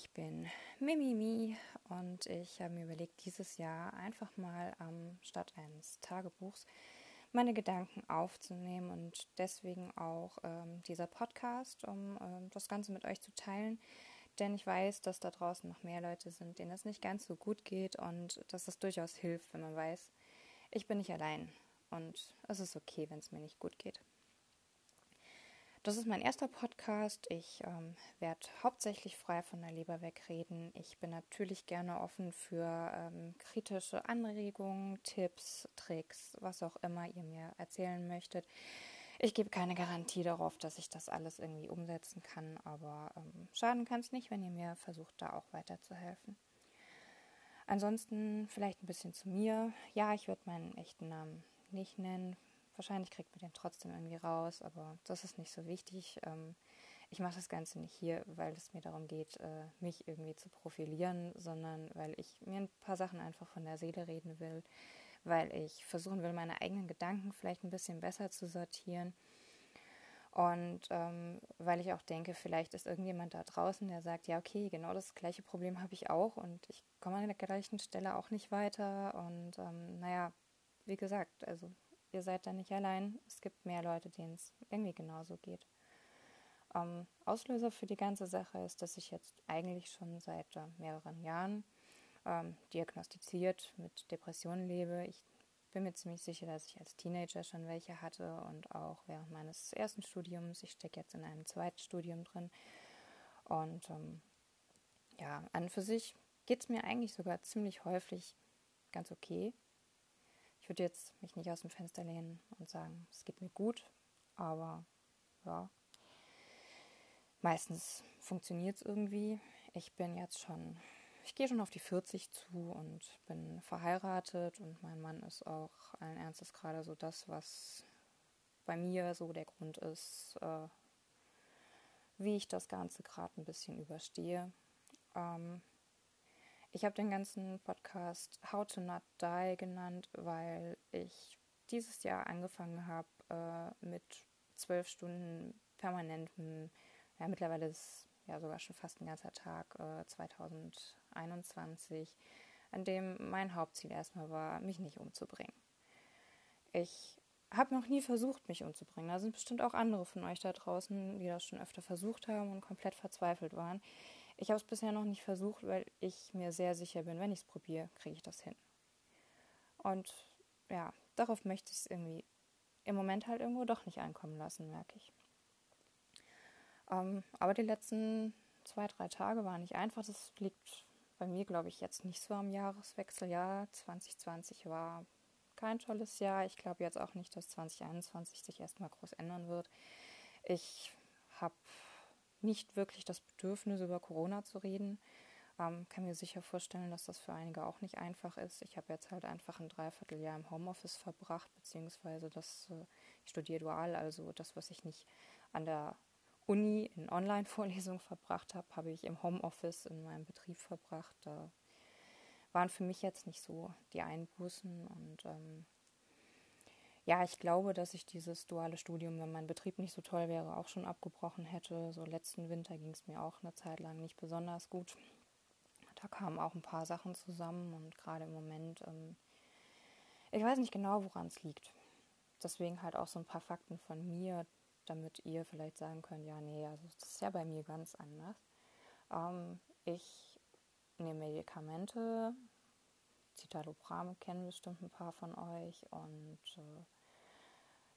ich bin Mimimi und ich habe mir überlegt, dieses Jahr einfach mal ähm, statt eines Tagebuchs meine Gedanken aufzunehmen und deswegen auch ähm, dieser Podcast, um ähm, das Ganze mit euch zu teilen. Denn ich weiß, dass da draußen noch mehr Leute sind, denen es nicht ganz so gut geht und dass es durchaus hilft, wenn man weiß, ich bin nicht allein und es ist okay, wenn es mir nicht gut geht. Das ist mein erster Podcast. Ich ähm, werde hauptsächlich frei von der Leber wegreden. Ich bin natürlich gerne offen für ähm, kritische Anregungen, Tipps, Tricks, was auch immer ihr mir erzählen möchtet. Ich gebe keine Garantie darauf, dass ich das alles irgendwie umsetzen kann, aber ähm, schaden kann es nicht, wenn ihr mir versucht, da auch weiterzuhelfen. Ansonsten vielleicht ein bisschen zu mir. Ja, ich würde meinen echten Namen nicht nennen, Wahrscheinlich kriegt man den trotzdem irgendwie raus, aber das ist nicht so wichtig. Ähm, ich mache das Ganze nicht hier, weil es mir darum geht, äh, mich irgendwie zu profilieren, sondern weil ich mir ein paar Sachen einfach von der Seele reden will, weil ich versuchen will, meine eigenen Gedanken vielleicht ein bisschen besser zu sortieren. Und ähm, weil ich auch denke, vielleicht ist irgendjemand da draußen, der sagt, ja, okay, genau das gleiche Problem habe ich auch und ich komme an der gleichen Stelle auch nicht weiter. Und ähm, naja, wie gesagt, also ihr seid da nicht allein. Es gibt mehr Leute, denen es irgendwie genauso geht. Ähm, Auslöser für die ganze Sache ist, dass ich jetzt eigentlich schon seit äh, mehreren Jahren ähm, diagnostiziert mit Depressionen lebe. Ich bin mir ziemlich sicher, dass ich als Teenager schon welche hatte und auch während meines ersten Studiums. Ich stecke jetzt in einem zweiten Studium drin. Und ähm, ja, an und für sich geht es mir eigentlich sogar ziemlich häufig ganz okay würde jetzt mich nicht aus dem Fenster lehnen und sagen, es geht mir gut, aber ja, meistens funktioniert es irgendwie. Ich bin jetzt schon, ich gehe schon auf die 40 zu und bin verheiratet und mein Mann ist auch allen Ernstes gerade so das, was bei mir so der Grund ist, äh, wie ich das Ganze gerade ein bisschen überstehe. Ähm, ich habe den ganzen Podcast How to Not Die genannt, weil ich dieses Jahr angefangen habe äh, mit zwölf Stunden permanentem, ja mittlerweile ist ja sogar schon fast ein ganzer Tag äh, 2021, an dem mein Hauptziel erstmal war, mich nicht umzubringen. Ich habe noch nie versucht, mich umzubringen. Da sind bestimmt auch andere von euch da draußen, die das schon öfter versucht haben und komplett verzweifelt waren. Ich habe es bisher noch nicht versucht, weil ich mir sehr sicher bin, wenn ich es probiere, kriege ich das hin. Und ja, darauf möchte ich es irgendwie im Moment halt irgendwo doch nicht ankommen lassen, merke ich. Ähm, aber die letzten zwei, drei Tage waren nicht einfach. Das liegt bei mir, glaube ich, jetzt nicht so am Jahreswechsel. Ja, 2020 war kein tolles Jahr. Ich glaube jetzt auch nicht, dass 2021 sich erstmal groß ändern wird. Ich habe nicht wirklich das Bedürfnis, über Corona zu reden. Ähm, kann mir sicher vorstellen, dass das für einige auch nicht einfach ist. Ich habe jetzt halt einfach ein Dreivierteljahr im Homeoffice verbracht, beziehungsweise das, äh, ich studiere dual, also das, was ich nicht an der Uni in Online-Vorlesungen verbracht habe, habe ich im Homeoffice in meinem Betrieb verbracht. Da waren für mich jetzt nicht so die Einbußen und ähm, ja, ich glaube, dass ich dieses duale Studium, wenn mein Betrieb nicht so toll wäre, auch schon abgebrochen hätte. So letzten Winter ging es mir auch eine Zeit lang nicht besonders gut. Da kamen auch ein paar Sachen zusammen und gerade im Moment, ähm, ich weiß nicht genau, woran es liegt. Deswegen halt auch so ein paar Fakten von mir, damit ihr vielleicht sagen könnt, ja, nee, also das ist ja bei mir ganz anders. Ähm, ich nehme Medikamente, Citalopram kennen bestimmt ein paar von euch. Und äh,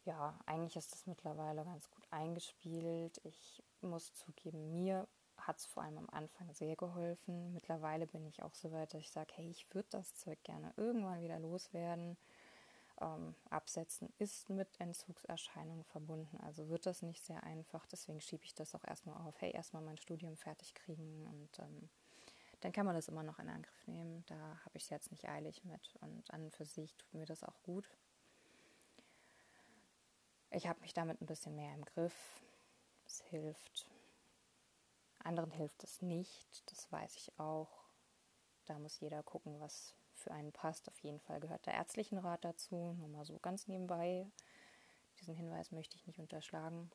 ja, eigentlich ist das mittlerweile ganz gut eingespielt. Ich muss zugeben, mir hat es vor allem am Anfang sehr geholfen. Mittlerweile bin ich auch so weit, dass ich sage, hey, ich würde das Zeug gerne irgendwann wieder loswerden. Ähm, absetzen ist mit Entzugserscheinungen verbunden, also wird das nicht sehr einfach. Deswegen schiebe ich das auch erstmal auf. Hey, erstmal mein Studium fertig kriegen und ähm, dann kann man das immer noch in Angriff nehmen. Da habe ich es jetzt nicht eilig mit. Und an für sich tut mir das auch gut. Ich habe mich damit ein bisschen mehr im Griff. Es hilft. Anderen hilft es nicht, das weiß ich auch. Da muss jeder gucken, was für einen passt. Auf jeden Fall gehört der ärztlichen Rat dazu. Nur mal so ganz nebenbei. Diesen Hinweis möchte ich nicht unterschlagen.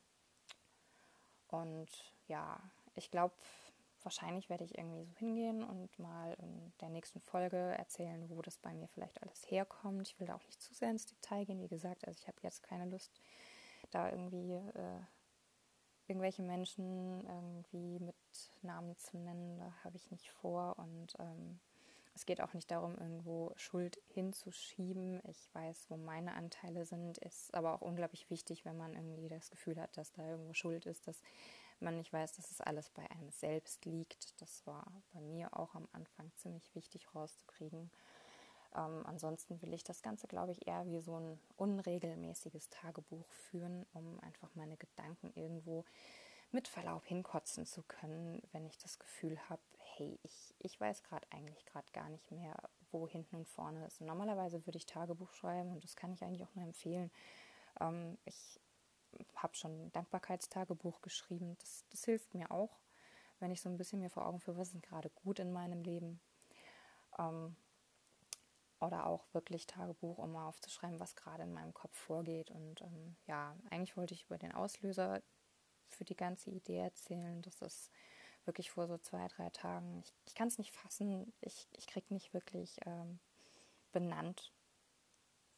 Und ja, ich glaube, wahrscheinlich werde ich irgendwie so hingehen und mal in der nächsten Folge erzählen, wo das bei mir vielleicht alles herkommt. Ich will da auch nicht zu sehr ins Detail gehen. Wie gesagt, also ich habe jetzt keine Lust, da irgendwie äh, irgendwelche Menschen irgendwie mit Namen zu nennen. Da habe ich nicht vor. Und ähm, es geht auch nicht darum, irgendwo Schuld hinzuschieben. Ich weiß, wo meine Anteile sind. Ist aber auch unglaublich wichtig, wenn man irgendwie das Gefühl hat, dass da irgendwo Schuld ist, dass man nicht weiß, dass es alles bei einem selbst liegt. Das war bei mir auch am Anfang ziemlich wichtig rauszukriegen. Ähm, ansonsten will ich das Ganze, glaube ich, eher wie so ein unregelmäßiges Tagebuch führen, um einfach meine Gedanken irgendwo mit Verlaub hinkotzen zu können, wenn ich das Gefühl habe, hey, ich, ich weiß gerade eigentlich gerade gar nicht mehr, wo hinten und vorne ist. Normalerweise würde ich Tagebuch schreiben und das kann ich eigentlich auch nur empfehlen. Ähm, ich habe schon ein Dankbarkeitstagebuch geschrieben. Das, das hilft mir auch, wenn ich so ein bisschen mir vor Augen führe, was ist gerade gut in meinem Leben. Ähm, oder auch wirklich Tagebuch, um mal aufzuschreiben, was gerade in meinem Kopf vorgeht. Und ähm, ja, eigentlich wollte ich über den Auslöser für die ganze Idee erzählen. Das ist wirklich vor so zwei, drei Tagen. Ich, ich kann es nicht fassen. Ich, ich kriege nicht wirklich ähm, benannt,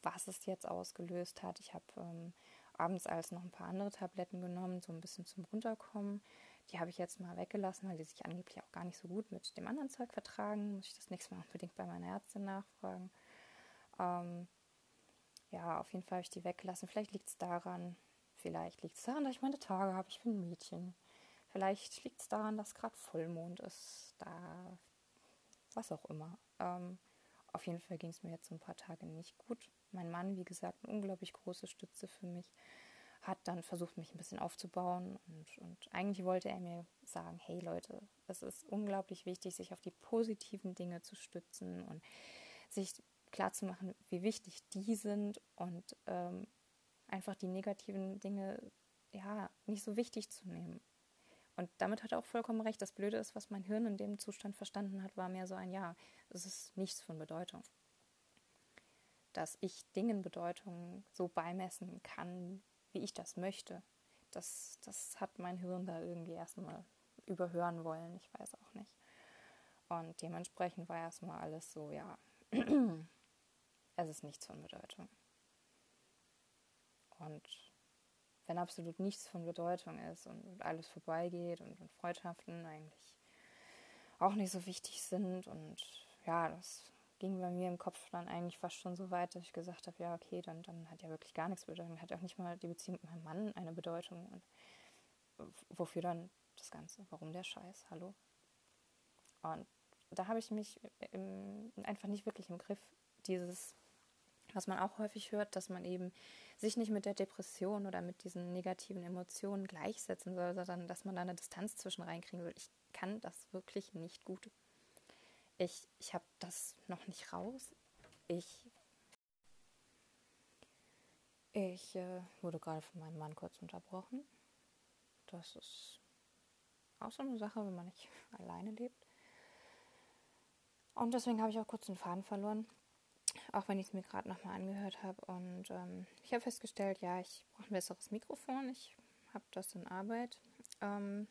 was es jetzt ausgelöst hat. Ich habe ähm, abends als noch ein paar andere Tabletten genommen, so ein bisschen zum Runterkommen. Die habe ich jetzt mal weggelassen, weil die sich angeblich auch gar nicht so gut mit dem anderen Zeug vertragen. Muss ich das nächste Mal unbedingt bei meiner Ärztin nachfragen. Ähm, ja, auf jeden Fall habe ich die weggelassen. Vielleicht liegt es daran, vielleicht liegt es daran, dass ich meine Tage habe. Ich bin ein Mädchen. Vielleicht liegt es daran, dass gerade Vollmond ist. Da, was auch immer. Ähm, auf jeden Fall ging es mir jetzt so ein paar Tage nicht gut. Mein Mann, wie gesagt, eine unglaublich große Stütze für mich, hat dann versucht, mich ein bisschen aufzubauen. Und, und eigentlich wollte er mir sagen, hey Leute, es ist unglaublich wichtig, sich auf die positiven Dinge zu stützen und sich klarzumachen, wie wichtig die sind und ähm, einfach die negativen Dinge ja nicht so wichtig zu nehmen. Und damit hat er auch vollkommen recht. Das Blöde ist, was mein Hirn in dem Zustand verstanden hat, war mehr so ein Ja, es ist nichts von Bedeutung. Dass ich Dingen Bedeutung so beimessen kann, wie ich das möchte, das, das hat mein Hirn da irgendwie erstmal überhören wollen. Ich weiß auch nicht. Und dementsprechend war erstmal alles so, ja, es ist nichts von Bedeutung. Und wenn absolut nichts von Bedeutung ist und alles vorbeigeht und, und Freundschaften eigentlich auch nicht so wichtig sind. Und ja, das ging bei mir im Kopf dann eigentlich fast schon so weit, dass ich gesagt habe, ja, okay, dann, dann hat ja wirklich gar nichts Bedeutung. Hat auch nicht mal die Beziehung mit meinem Mann eine Bedeutung. Und wofür dann das Ganze? Warum der Scheiß? Hallo? Und da habe ich mich im, einfach nicht wirklich im Griff, dieses was man auch häufig hört, dass man eben sich nicht mit der Depression oder mit diesen negativen Emotionen gleichsetzen soll, sondern dass man da eine Distanz zwischen reinkriegen will. Ich kann das wirklich nicht gut. Ich, ich habe das noch nicht raus. Ich, ich äh, wurde gerade von meinem Mann kurz unterbrochen. Das ist auch so eine Sache, wenn man nicht alleine lebt. Und deswegen habe ich auch kurz den Faden verloren auch wenn ich es mir gerade nochmal angehört habe. Und ähm, ich habe festgestellt, ja, ich brauche ein besseres Mikrofon. Ich habe das in Arbeit. Ähm,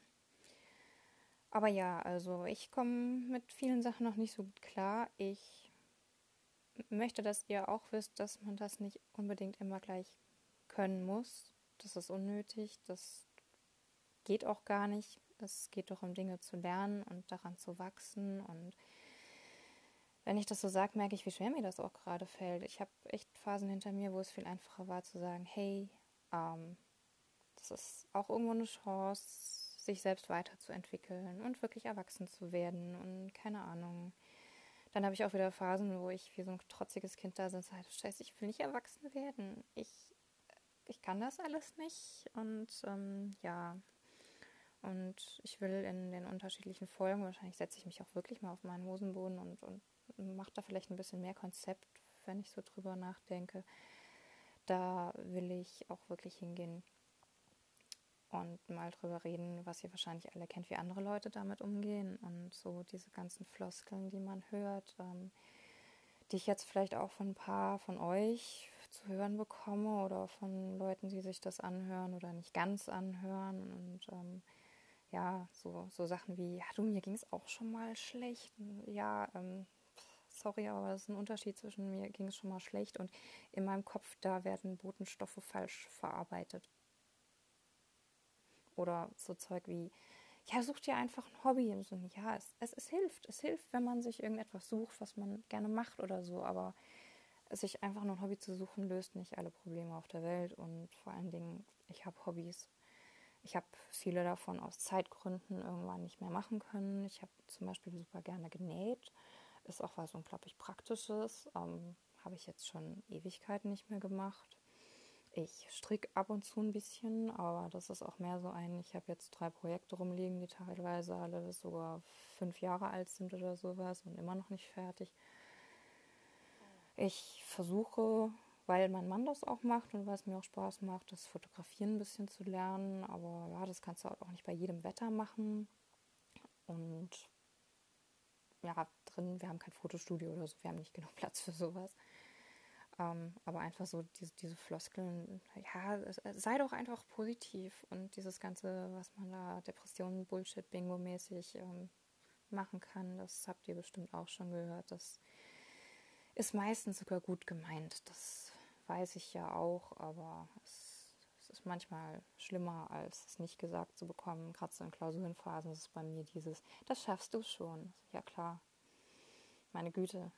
aber ja, also ich komme mit vielen Sachen noch nicht so gut klar. Ich möchte, dass ihr auch wisst, dass man das nicht unbedingt immer gleich können muss. Das ist unnötig. Das geht auch gar nicht. Es geht doch um Dinge zu lernen und daran zu wachsen und wenn ich das so sage, merke ich, wie schwer mir das auch gerade fällt. Ich habe echt Phasen hinter mir, wo es viel einfacher war zu sagen, hey, ähm, das ist auch irgendwo eine Chance, sich selbst weiterzuentwickeln und wirklich erwachsen zu werden und keine Ahnung. Dann habe ich auch wieder Phasen, wo ich wie so ein trotziges Kind da sitze, halt, scheiße, ich will nicht erwachsen werden. Ich, ich kann das alles nicht und ähm, ja, und ich will in den unterschiedlichen Folgen, wahrscheinlich setze ich mich auch wirklich mal auf meinen Hosenboden und, und mache da vielleicht ein bisschen mehr Konzept, wenn ich so drüber nachdenke. Da will ich auch wirklich hingehen und mal drüber reden, was ihr wahrscheinlich alle kennt, wie andere Leute damit umgehen und so diese ganzen Floskeln, die man hört, ähm, die ich jetzt vielleicht auch von ein paar von euch zu hören bekomme oder von Leuten, die sich das anhören oder nicht ganz anhören und ähm, ja, so, so Sachen wie, ja, du, mir ging es auch schon mal schlecht. Ja, ähm, sorry, aber es ist ein Unterschied zwischen mir ging es schon mal schlecht und in meinem Kopf, da werden Botenstoffe falsch verarbeitet. Oder so Zeug wie, ja, such dir einfach ein Hobby. Und so, ja, es, es, es hilft. Es hilft, wenn man sich irgendetwas sucht, was man gerne macht oder so. Aber sich einfach nur ein Hobby zu suchen, löst nicht alle Probleme auf der Welt. Und vor allen Dingen, ich habe Hobbys. Ich habe viele davon aus Zeitgründen irgendwann nicht mehr machen können. Ich habe zum Beispiel super gerne genäht. Ist auch was unglaublich Praktisches. Ähm, habe ich jetzt schon Ewigkeiten nicht mehr gemacht. Ich stricke ab und zu ein bisschen, aber das ist auch mehr so ein, ich habe jetzt drei Projekte rumliegen, die teilweise alle sogar fünf Jahre alt sind oder sowas und immer noch nicht fertig. Ich versuche, weil mein Mann das auch macht und weil es mir auch Spaß macht, das Fotografieren ein bisschen zu lernen, aber ja, das kannst du halt auch nicht bei jedem Wetter machen. Und ja, drin, wir haben kein Fotostudio oder so, wir haben nicht genug Platz für sowas. Ähm, aber einfach so diese, diese Floskeln, ja, sei doch einfach positiv und dieses Ganze, was man da, Depressionen, Bullshit, Bingo-mäßig ähm, machen kann, das habt ihr bestimmt auch schon gehört. Das ist meistens sogar gut gemeint. Das weiß ich ja auch, aber es, es ist manchmal schlimmer, als es nicht gesagt zu bekommen. Gerade so in Klausurenphasen ist es bei mir dieses, das schaffst du schon. Ja klar, meine Güte,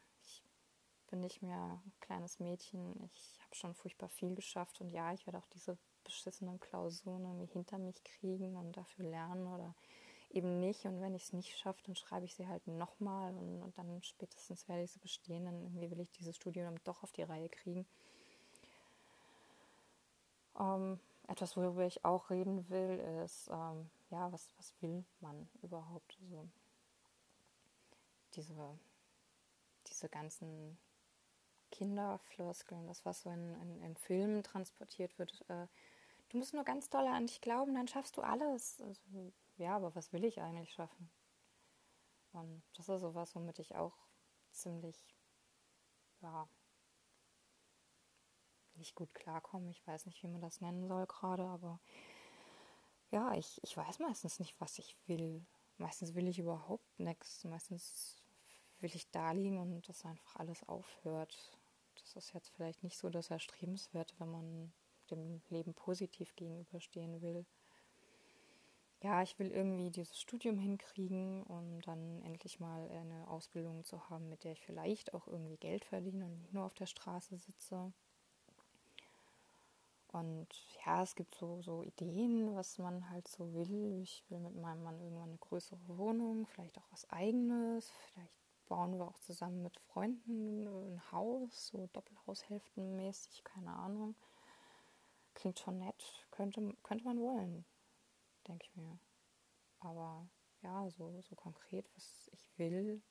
bin nicht mehr ein kleines Mädchen. Ich habe schon furchtbar viel geschafft und ja, ich werde auch diese beschissenen Klausuren irgendwie hinter mich kriegen und dafür lernen oder eben nicht. Und wenn ich es nicht schaffe, dann schreibe ich sie halt nochmal und, und dann spätestens werde ich sie bestehen. Dann irgendwie will ich dieses Studium doch auf die Reihe kriegen. Ähm, etwas, worüber ich auch reden will, ist, ähm, ja, was, was will man überhaupt? Also diese, diese ganzen Kinderfloskeln, das, was so in, in, in Filmen transportiert wird. Äh, du musst nur ganz doll an dich glauben, dann schaffst du alles. Also, ja, aber was will ich eigentlich schaffen? Und das ist sowas, womit ich auch ziemlich, ja, nicht gut klarkomme. Ich weiß nicht, wie man das nennen soll gerade, aber ja, ich, ich weiß meistens nicht, was ich will. Meistens will ich überhaupt nichts. Meistens will ich da liegen und dass einfach alles aufhört das ist jetzt vielleicht nicht so das Erstrebenswerte, wenn man dem Leben positiv gegenüberstehen will. Ja, ich will irgendwie dieses Studium hinkriegen und dann endlich mal eine Ausbildung zu haben, mit der ich vielleicht auch irgendwie Geld verdiene und nicht nur auf der Straße sitze. Und ja, es gibt so, so Ideen, was man halt so will. Ich will mit meinem Mann irgendwann eine größere Wohnung, vielleicht auch was eigenes, vielleicht bauen wir auch zusammen mit Freunden ein Haus, so Doppelhaushälftenmäßig, keine Ahnung. Klingt schon nett, könnte, könnte man wollen, denke ich mir. Aber ja, so, so konkret, was ich will,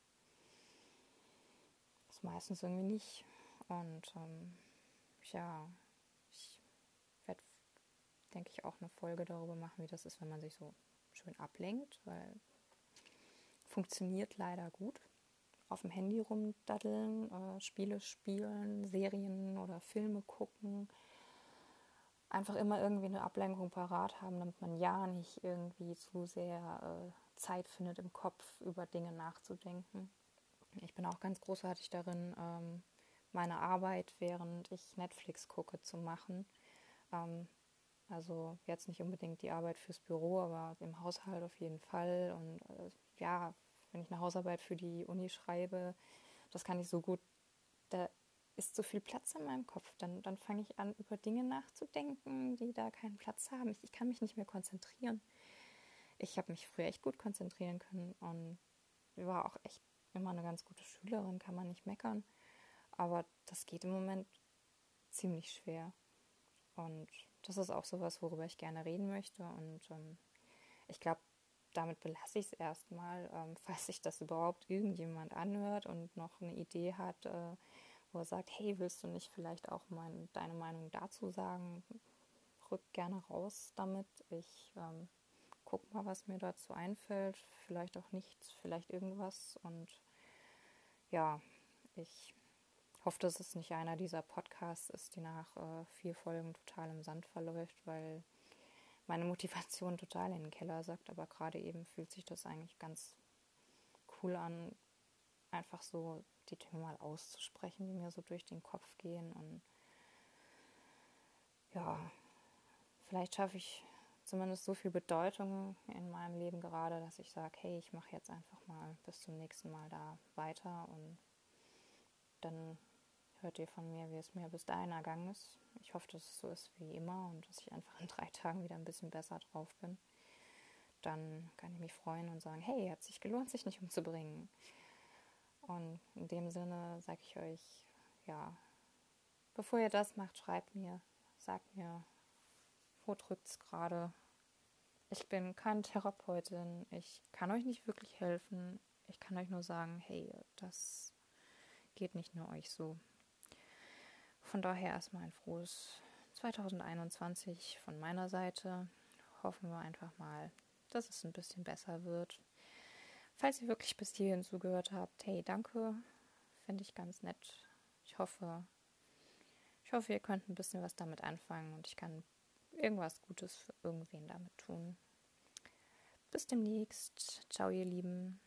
ist meistens irgendwie nicht. Und ähm, ja, ich werde, denke ich, auch eine Folge darüber machen, wie das ist, wenn man sich so schön ablenkt, weil funktioniert leider gut auf dem Handy rumdaddeln, äh, Spiele spielen, Serien oder Filme gucken. Einfach immer irgendwie eine Ablenkung parat haben, damit man ja nicht irgendwie zu sehr äh, Zeit findet, im Kopf über Dinge nachzudenken. Ich bin auch ganz großartig darin, ähm, meine Arbeit, während ich Netflix gucke, zu machen. Ähm, also jetzt nicht unbedingt die Arbeit fürs Büro, aber im Haushalt auf jeden Fall. Und äh, ja, wenn ich eine Hausarbeit für die Uni schreibe, das kann ich so gut, da ist so viel Platz in meinem Kopf. Dann, dann fange ich an, über Dinge nachzudenken, die da keinen Platz haben. Ich, ich kann mich nicht mehr konzentrieren. Ich habe mich früher echt gut konzentrieren können und war auch echt immer eine ganz gute Schülerin, kann man nicht meckern. Aber das geht im Moment ziemlich schwer. Und das ist auch sowas, worüber ich gerne reden möchte. Und ähm, ich glaube, damit belasse ich es erstmal, ähm, falls sich das überhaupt irgendjemand anhört und noch eine Idee hat, äh, wo er sagt, hey, willst du nicht vielleicht auch mein, deine Meinung dazu sagen? Rück gerne raus damit. Ich ähm, guck mal, was mir dazu einfällt. Vielleicht auch nichts, vielleicht irgendwas. Und ja, ich hoffe, dass es nicht einer dieser Podcasts ist, die nach äh, vier Folgen total im Sand verläuft, weil meine Motivation total in den Keller sagt, aber gerade eben fühlt sich das eigentlich ganz cool an, einfach so die Themen mal auszusprechen, die mir so durch den Kopf gehen und ja, vielleicht schaffe ich zumindest so viel Bedeutung in meinem Leben gerade, dass ich sage, hey, ich mache jetzt einfach mal bis zum nächsten Mal da weiter und dann hört ihr von mir, wie es mir bis dahin ergangen ist. Ich hoffe, dass es so ist wie immer und dass ich einfach in drei Tagen wieder ein bisschen besser drauf bin. Dann kann ich mich freuen und sagen, hey, hat sich gelohnt, sich nicht umzubringen. Und in dem Sinne sage ich euch, ja, bevor ihr das macht, schreibt mir, sagt mir, wo drückt es gerade. Ich bin keine Therapeutin, ich kann euch nicht wirklich helfen. Ich kann euch nur sagen, hey, das geht nicht nur euch so. Von daher erstmal ein frohes 2021 von meiner Seite. Hoffen wir einfach mal, dass es ein bisschen besser wird. Falls ihr wirklich bis hierhin zugehört habt, hey, danke. Finde ich ganz nett. Ich hoffe, ich hoffe, ihr könnt ein bisschen was damit anfangen und ich kann irgendwas Gutes für irgendwen damit tun. Bis demnächst. Ciao, ihr Lieben.